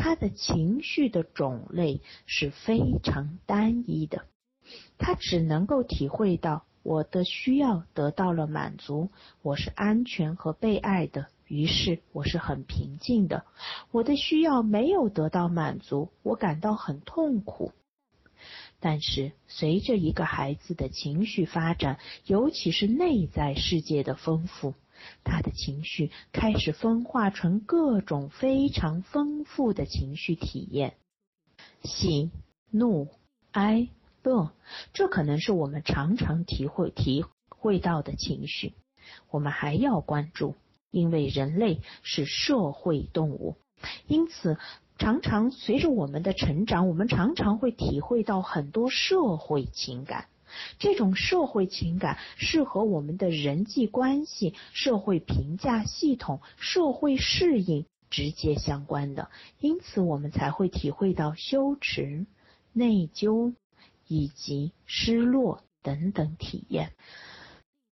他的情绪的种类是非常单一的，他只能够体会到我的需要得到了满足，我是安全和被爱的，于是我是很平静的。我的需要没有得到满足，我感到很痛苦。但是，随着一个孩子的情绪发展，尤其是内在世界的丰富，他的情绪开始分化成各种非常丰富的情绪体验：喜、怒、哀、乐。这可能是我们常常体会体会到的情绪。我们还要关注，因为人类是社会动物，因此。常常随着我们的成长，我们常常会体会到很多社会情感。这种社会情感是和我们的人际关系、社会评价系统、社会适应直接相关的，因此我们才会体会到羞耻、内疚以及失落等等体验。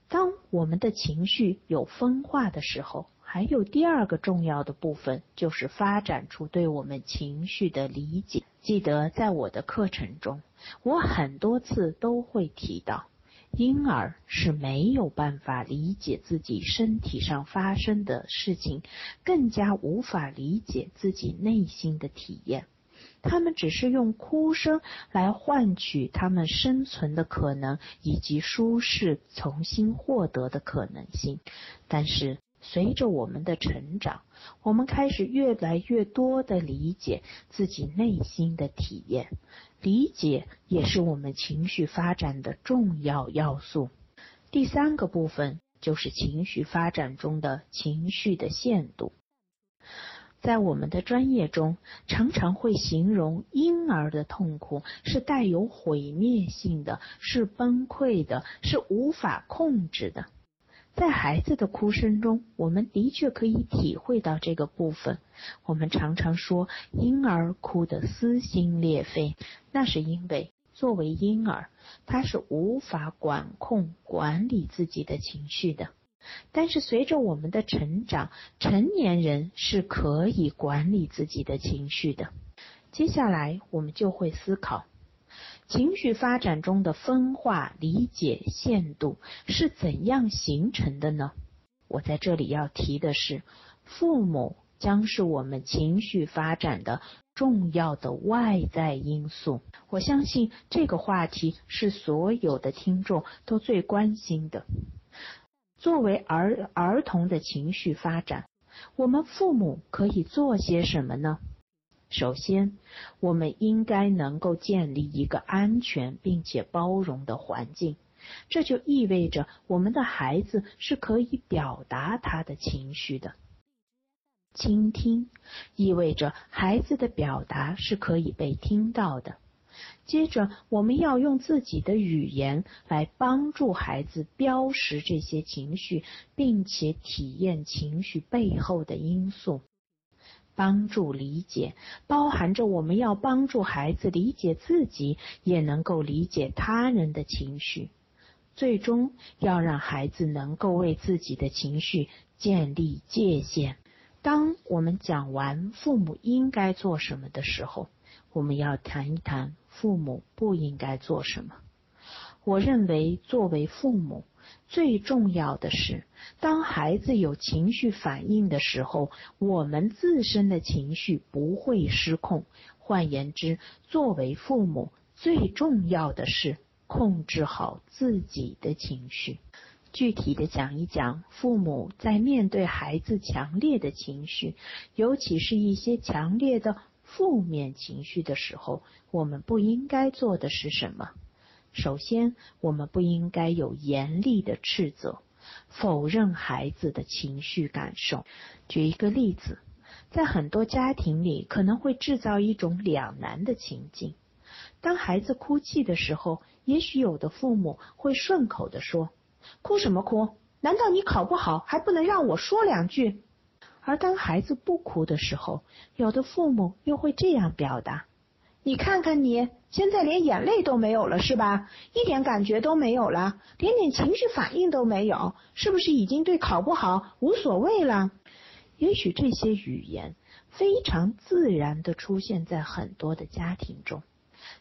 当我们的情绪有分化的时候。还有第二个重要的部分，就是发展出对我们情绪的理解。记得在我的课程中，我很多次都会提到，婴儿是没有办法理解自己身体上发生的事情，更加无法理解自己内心的体验。他们只是用哭声来换取他们生存的可能以及舒适重新获得的可能性，但是。随着我们的成长，我们开始越来越多的理解自己内心的体验，理解也是我们情绪发展的重要要素。第三个部分就是情绪发展中的情绪的限度。在我们的专业中，常常会形容婴儿的痛苦是带有毁灭性的，是崩溃的，是无法控制的。在孩子的哭声中，我们的确可以体会到这个部分。我们常常说婴儿哭得撕心裂肺，那是因为作为婴儿，他是无法管控、管理自己的情绪的。但是随着我们的成长，成年人是可以管理自己的情绪的。接下来，我们就会思考。情绪发展中的分化理解限度是怎样形成的呢？我在这里要提的是，父母将是我们情绪发展的重要的外在因素。我相信这个话题是所有的听众都最关心的。作为儿儿童的情绪发展，我们父母可以做些什么呢？首先，我们应该能够建立一个安全并且包容的环境，这就意味着我们的孩子是可以表达他的情绪的。倾听意味着孩子的表达是可以被听到的。接着，我们要用自己的语言来帮助孩子标识这些情绪，并且体验情绪背后的因素。帮助理解，包含着我们要帮助孩子理解自己，也能够理解他人的情绪。最终，要让孩子能够为自己的情绪建立界限。当我们讲完父母应该做什么的时候，我们要谈一谈父母不应该做什么。我认为，作为父母。最重要的是，当孩子有情绪反应的时候，我们自身的情绪不会失控。换言之，作为父母，最重要的是控制好自己的情绪。具体的讲一讲，父母在面对孩子强烈的情绪，尤其是一些强烈的负面情绪的时候，我们不应该做的是什么？首先，我们不应该有严厉的斥责，否认孩子的情绪感受。举一个例子，在很多家庭里，可能会制造一种两难的情境。当孩子哭泣的时候，也许有的父母会顺口的说：“哭什么哭？难道你考不好还不能让我说两句？”而当孩子不哭的时候，有的父母又会这样表达。你看看你，现在连眼泪都没有了，是吧？一点感觉都没有了，连点情绪反应都没有，是不是已经对考不好无所谓了？也许这些语言非常自然的出现在很多的家庭中。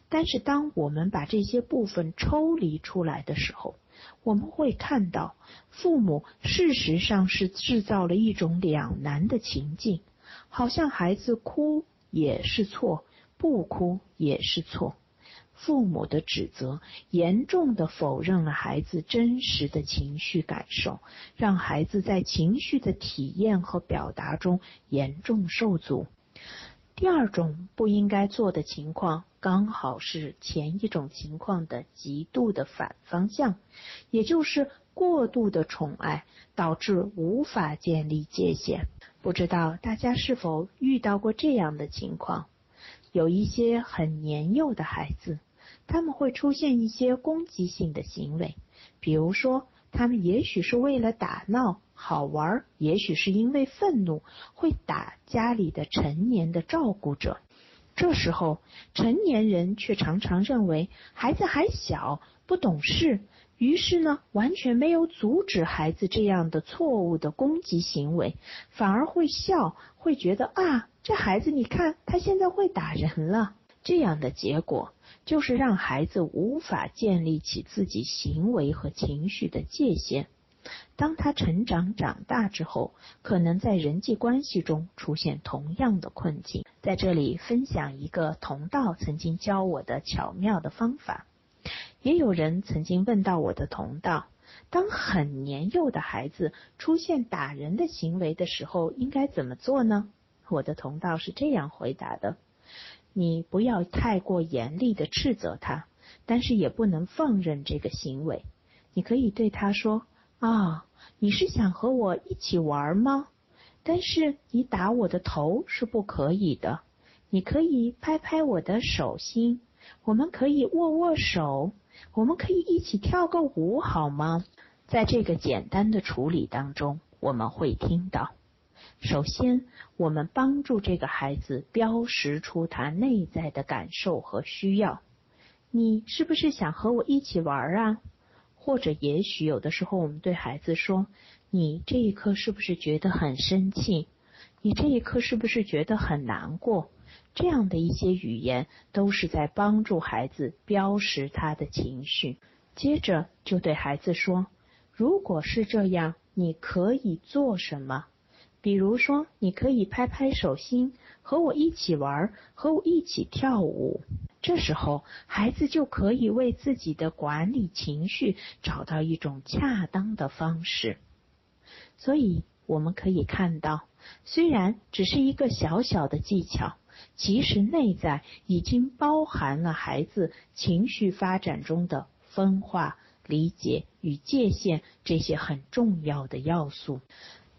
但是，当我们把这些部分抽离出来的时候，我们会看到，父母事实上是制造了一种两难的情境，好像孩子哭也是错，不哭也是错。父母的指责严重的否认了孩子真实的情绪感受，让孩子在情绪的体验和表达中严重受阻。第二种不应该做的情况，刚好是前一种情况的极度的反方向，也就是过度的宠爱导致无法建立界限。不知道大家是否遇到过这样的情况？有一些很年幼的孩子，他们会出现一些攻击性的行为，比如说，他们也许是为了打闹。好玩，也许是因为愤怒会打家里的成年的照顾者。这时候，成年人却常常认为孩子还小，不懂事，于是呢，完全没有阻止孩子这样的错误的攻击行为，反而会笑，会觉得啊，这孩子你看他现在会打人了。这样的结果就是让孩子无法建立起自己行为和情绪的界限。当他成长长大之后，可能在人际关系中出现同样的困境。在这里分享一个同道曾经教我的巧妙的方法。也有人曾经问到我的同道，当很年幼的孩子出现打人的行为的时候，应该怎么做呢？我的同道是这样回答的：你不要太过严厉的斥责他，但是也不能放任这个行为。你可以对他说。啊，你是想和我一起玩吗？但是你打我的头是不可以的。你可以拍拍我的手心，我们可以握握手，我们可以一起跳个舞，好吗？在这个简单的处理当中，我们会听到：首先，我们帮助这个孩子标识出他内在的感受和需要。你是不是想和我一起玩啊？或者，也许有的时候，我们对孩子说：“你这一刻是不是觉得很生气？你这一刻是不是觉得很难过？”这样的一些语言，都是在帮助孩子标识他的情绪。接着，就对孩子说：“如果是这样，你可以做什么？比如说，你可以拍拍手心，和我一起玩，和我一起跳舞。”这时候，孩子就可以为自己的管理情绪找到一种恰当的方式。所以，我们可以看到，虽然只是一个小小的技巧，其实内在已经包含了孩子情绪发展中的分化、理解与界限这些很重要的要素。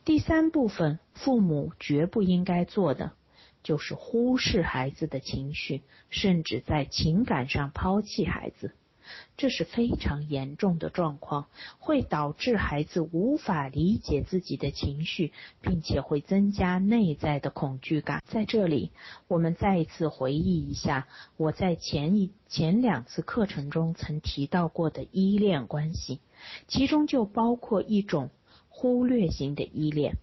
第三部分，父母绝不应该做的。就是忽视孩子的情绪，甚至在情感上抛弃孩子，这是非常严重的状况，会导致孩子无法理解自己的情绪，并且会增加内在的恐惧感。在这里，我们再一次回忆一下我在前一前两次课程中曾提到过的依恋关系，其中就包括一种忽略型的依恋。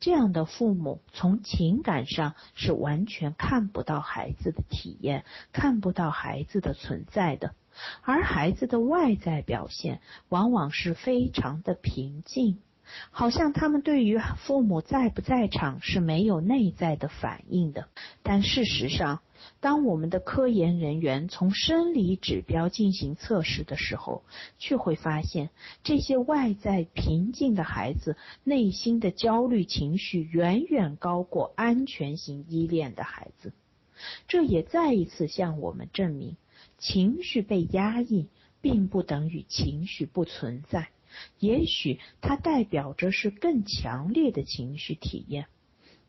这样的父母从情感上是完全看不到孩子的体验，看不到孩子的存在的，而孩子的外在表现往往是非常的平静。好像他们对于父母在不在场是没有内在的反应的，但事实上，当我们的科研人员从生理指标进行测试的时候，却会发现这些外在平静的孩子内心的焦虑情绪远远高过安全型依恋的孩子。这也再一次向我们证明，情绪被压抑并不等于情绪不存在。也许它代表着是更强烈的情绪体验，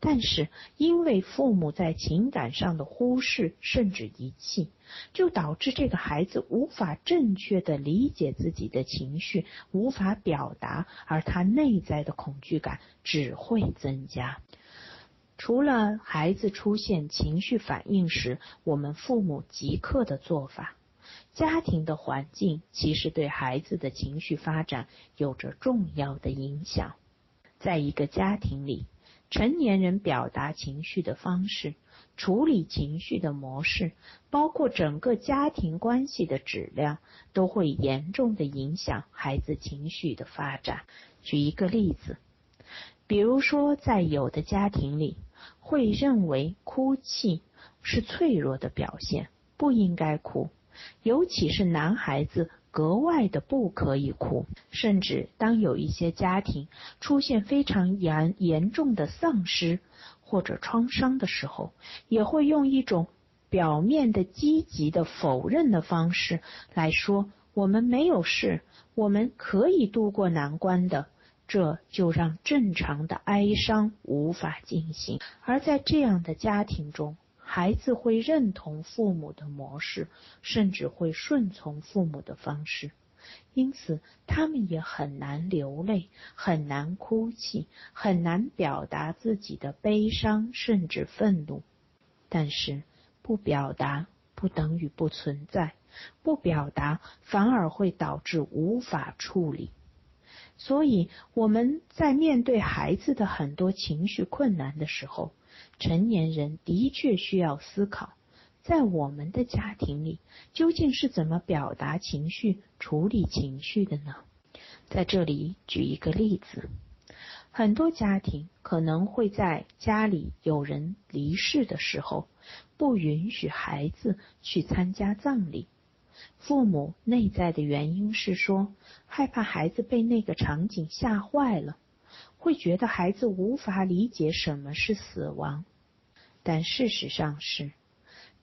但是因为父母在情感上的忽视甚至遗弃，就导致这个孩子无法正确的理解自己的情绪，无法表达，而他内在的恐惧感只会增加。除了孩子出现情绪反应时，我们父母即刻的做法。家庭的环境其实对孩子的情绪发展有着重要的影响。在一个家庭里，成年人表达情绪的方式、处理情绪的模式，包括整个家庭关系的质量，都会严重的影响孩子情绪的发展。举一个例子，比如说，在有的家庭里，会认为哭泣是脆弱的表现，不应该哭，尤其是男孩子。格外的不可以哭，甚至当有一些家庭出现非常严严重的丧失或者创伤的时候，也会用一种表面的积极的否认的方式来说：“我们没有事，我们可以度过难关的。”这就让正常的哀伤无法进行。而在这样的家庭中，孩子会认同父母的模式，甚至会顺从父母的方式，因此他们也很难流泪，很难哭泣，很难表达自己的悲伤甚至愤怒。但是不表达不等于不存在，不表达反而会导致无法处理。所以我们在面对孩子的很多情绪困难的时候，成年人的确需要思考，在我们的家庭里究竟是怎么表达情绪、处理情绪的呢？在这里举一个例子，很多家庭可能会在家里有人离世的时候，不允许孩子去参加葬礼。父母内在的原因是说，害怕孩子被那个场景吓坏了。会觉得孩子无法理解什么是死亡，但事实上是，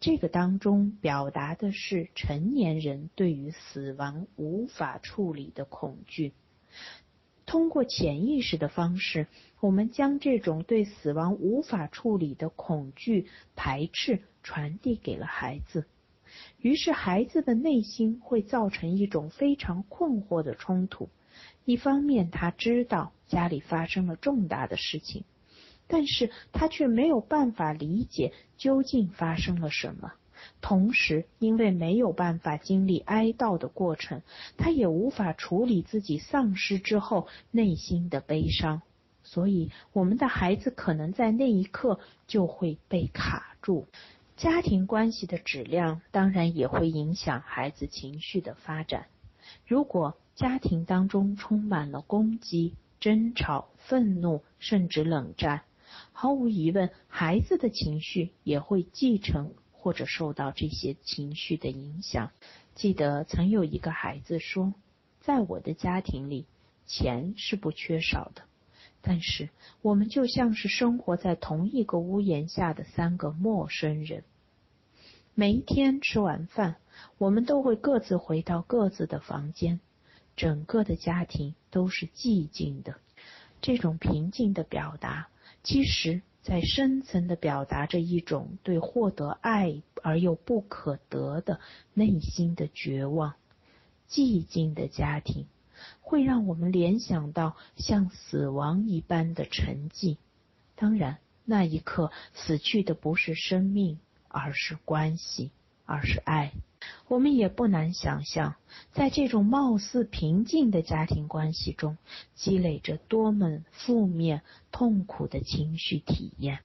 这个当中表达的是成年人对于死亡无法处理的恐惧。通过潜意识的方式，我们将这种对死亡无法处理的恐惧、排斥传递给了孩子，于是孩子的内心会造成一种非常困惑的冲突。一方面，他知道家里发生了重大的事情，但是他却没有办法理解究竟发生了什么。同时，因为没有办法经历哀悼的过程，他也无法处理自己丧失之后内心的悲伤，所以我们的孩子可能在那一刻就会被卡住。家庭关系的质量当然也会影响孩子情绪的发展。如果家庭当中充满了攻击、争吵、愤怒，甚至冷战，毫无疑问，孩子的情绪也会继承或者受到这些情绪的影响。记得曾有一个孩子说：“在我的家庭里，钱是不缺少的，但是我们就像是生活在同一个屋檐下的三个陌生人。每一天吃完饭，我们都会各自回到各自的房间。”整个的家庭都是寂静的，这种平静的表达，其实在深层的表达着一种对获得爱而又不可得的内心的绝望。寂静的家庭会让我们联想到像死亡一般的沉寂。当然，那一刻死去的不是生命，而是关系，而是爱。我们也不难想象，在这种貌似平静的家庭关系中，积累着多么负面、痛苦的情绪体验。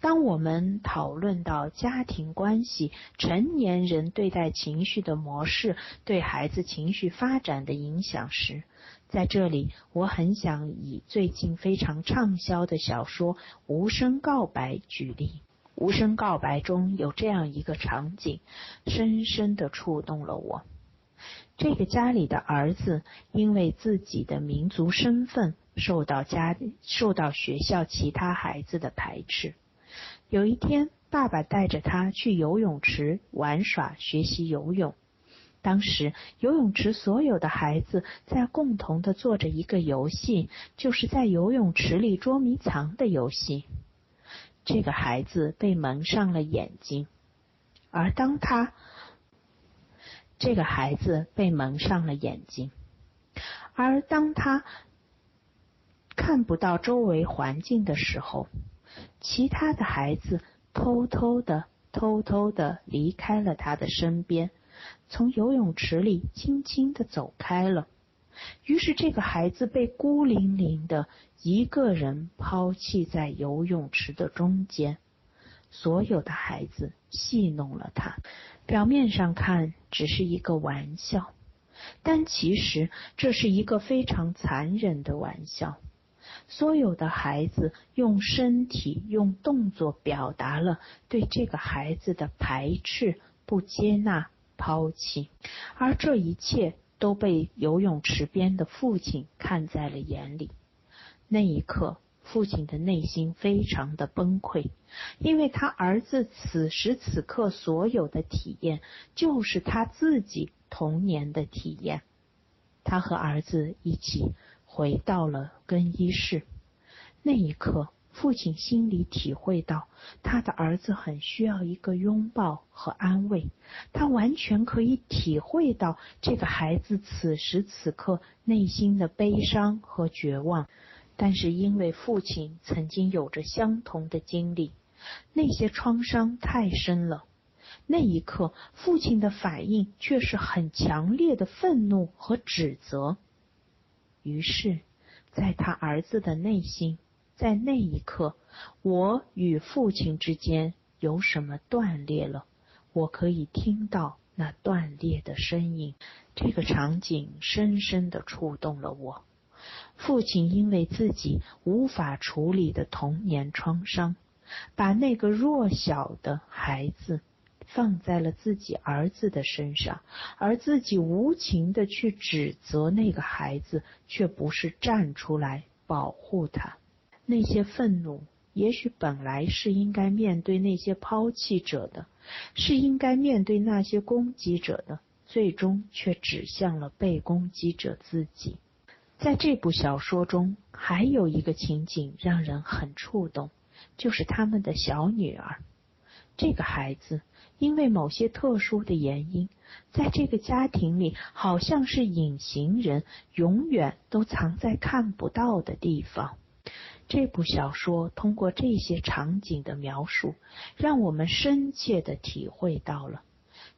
当我们讨论到家庭关系、成年人对待情绪的模式对孩子情绪发展的影响时，在这里，我很想以最近非常畅销的小说《无声告白》举例。无声告白中有这样一个场景，深深的触动了我。这个家里的儿子因为自己的民族身份受到家受到学校其他孩子的排斥。有一天，爸爸带着他去游泳池玩耍学习游泳。当时游泳池所有的孩子在共同的做着一个游戏，就是在游泳池里捉迷藏的游戏。这个孩子被蒙上了眼睛，而当他这个孩子被蒙上了眼睛，而当他看不到周围环境的时候，其他的孩子偷偷的、偷偷的离开了他的身边，从游泳池里轻轻的走开了。于是这个孩子被孤零零的一个人抛弃在游泳池的中间。所有的孩子戏弄了他，表面上看只是一个玩笑，但其实这是一个非常残忍的玩笑。所有的孩子用身体、用动作表达了对这个孩子的排斥、不接纳、抛弃，而这一切都被游泳池边的父亲看在了眼里。那一刻。父亲的内心非常的崩溃，因为他儿子此时此刻所有的体验，就是他自己童年的体验。他和儿子一起回到了更衣室，那一刻，父亲心里体会到，他的儿子很需要一个拥抱和安慰。他完全可以体会到这个孩子此时此刻内心的悲伤和绝望。但是因为父亲曾经有着相同的经历，那些创伤太深了。那一刻，父亲的反应却是很强烈的愤怒和指责。于是，在他儿子的内心，在那一刻，我与父亲之间有什么断裂了？我可以听到那断裂的声音。这个场景深深的触动了我。父亲因为自己无法处理的童年创伤，把那个弱小的孩子放在了自己儿子的身上，而自己无情的去指责那个孩子，却不是站出来保护他。那些愤怒，也许本来是应该面对那些抛弃者的，是应该面对那些攻击者的，最终却指向了被攻击者自己。在这部小说中，还有一个情景让人很触动，就是他们的小女儿。这个孩子因为某些特殊的原因，在这个家庭里好像是隐形人，永远都藏在看不到的地方。这部小说通过这些场景的描述，让我们深切的体会到了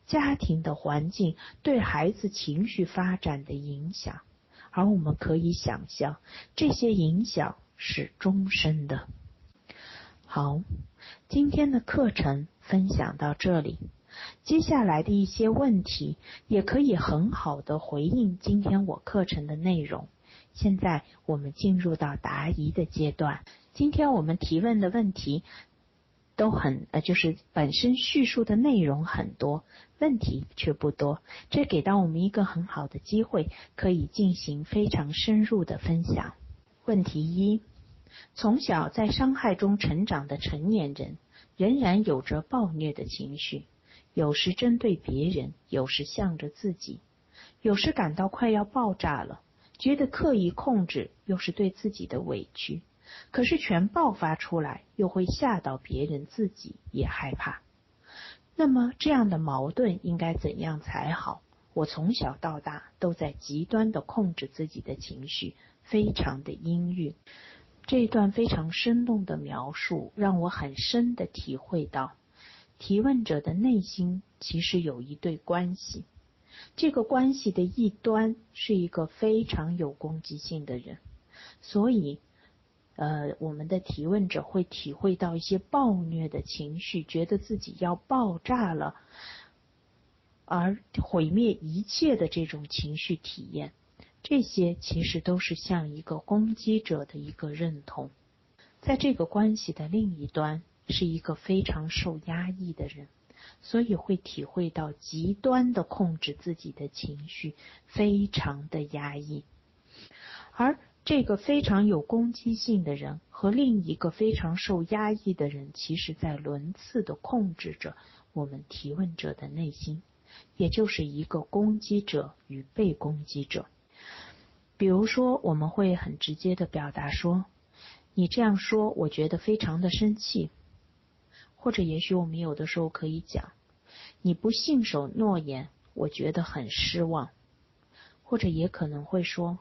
家庭的环境对孩子情绪发展的影响。而我们可以想象，这些影响是终身的。好，今天的课程分享到这里，接下来的一些问题也可以很好的回应今天我课程的内容。现在我们进入到答疑的阶段。今天我们提问的问题。都很呃，就是本身叙述的内容很多，问题却不多，这给到我们一个很好的机会，可以进行非常深入的分享。问题一：从小在伤害中成长的成年人，仍然有着暴虐的情绪，有时针对别人，有时向着自己，有时感到快要爆炸了，觉得刻意控制又是对自己的委屈。可是全爆发出来，又会吓到别人，自己也害怕。那么这样的矛盾应该怎样才好？我从小到大都在极端的控制自己的情绪，非常的阴郁。这一段非常生动的描述，让我很深的体会到，提问者的内心其实有一对关系。这个关系的一端是一个非常有攻击性的人，所以。呃，我们的提问者会体会到一些暴虐的情绪，觉得自己要爆炸了，而毁灭一切的这种情绪体验，这些其实都是像一个攻击者的一个认同。在这个关系的另一端，是一个非常受压抑的人，所以会体会到极端的控制自己的情绪，非常的压抑，而。这个非常有攻击性的人和另一个非常受压抑的人，其实在轮次的控制着我们提问者的内心，也就是一个攻击者与被攻击者。比如说，我们会很直接的表达说：“你这样说，我觉得非常的生气。”或者，也许我们有的时候可以讲：“你不信守诺言，我觉得很失望。”或者也可能会说。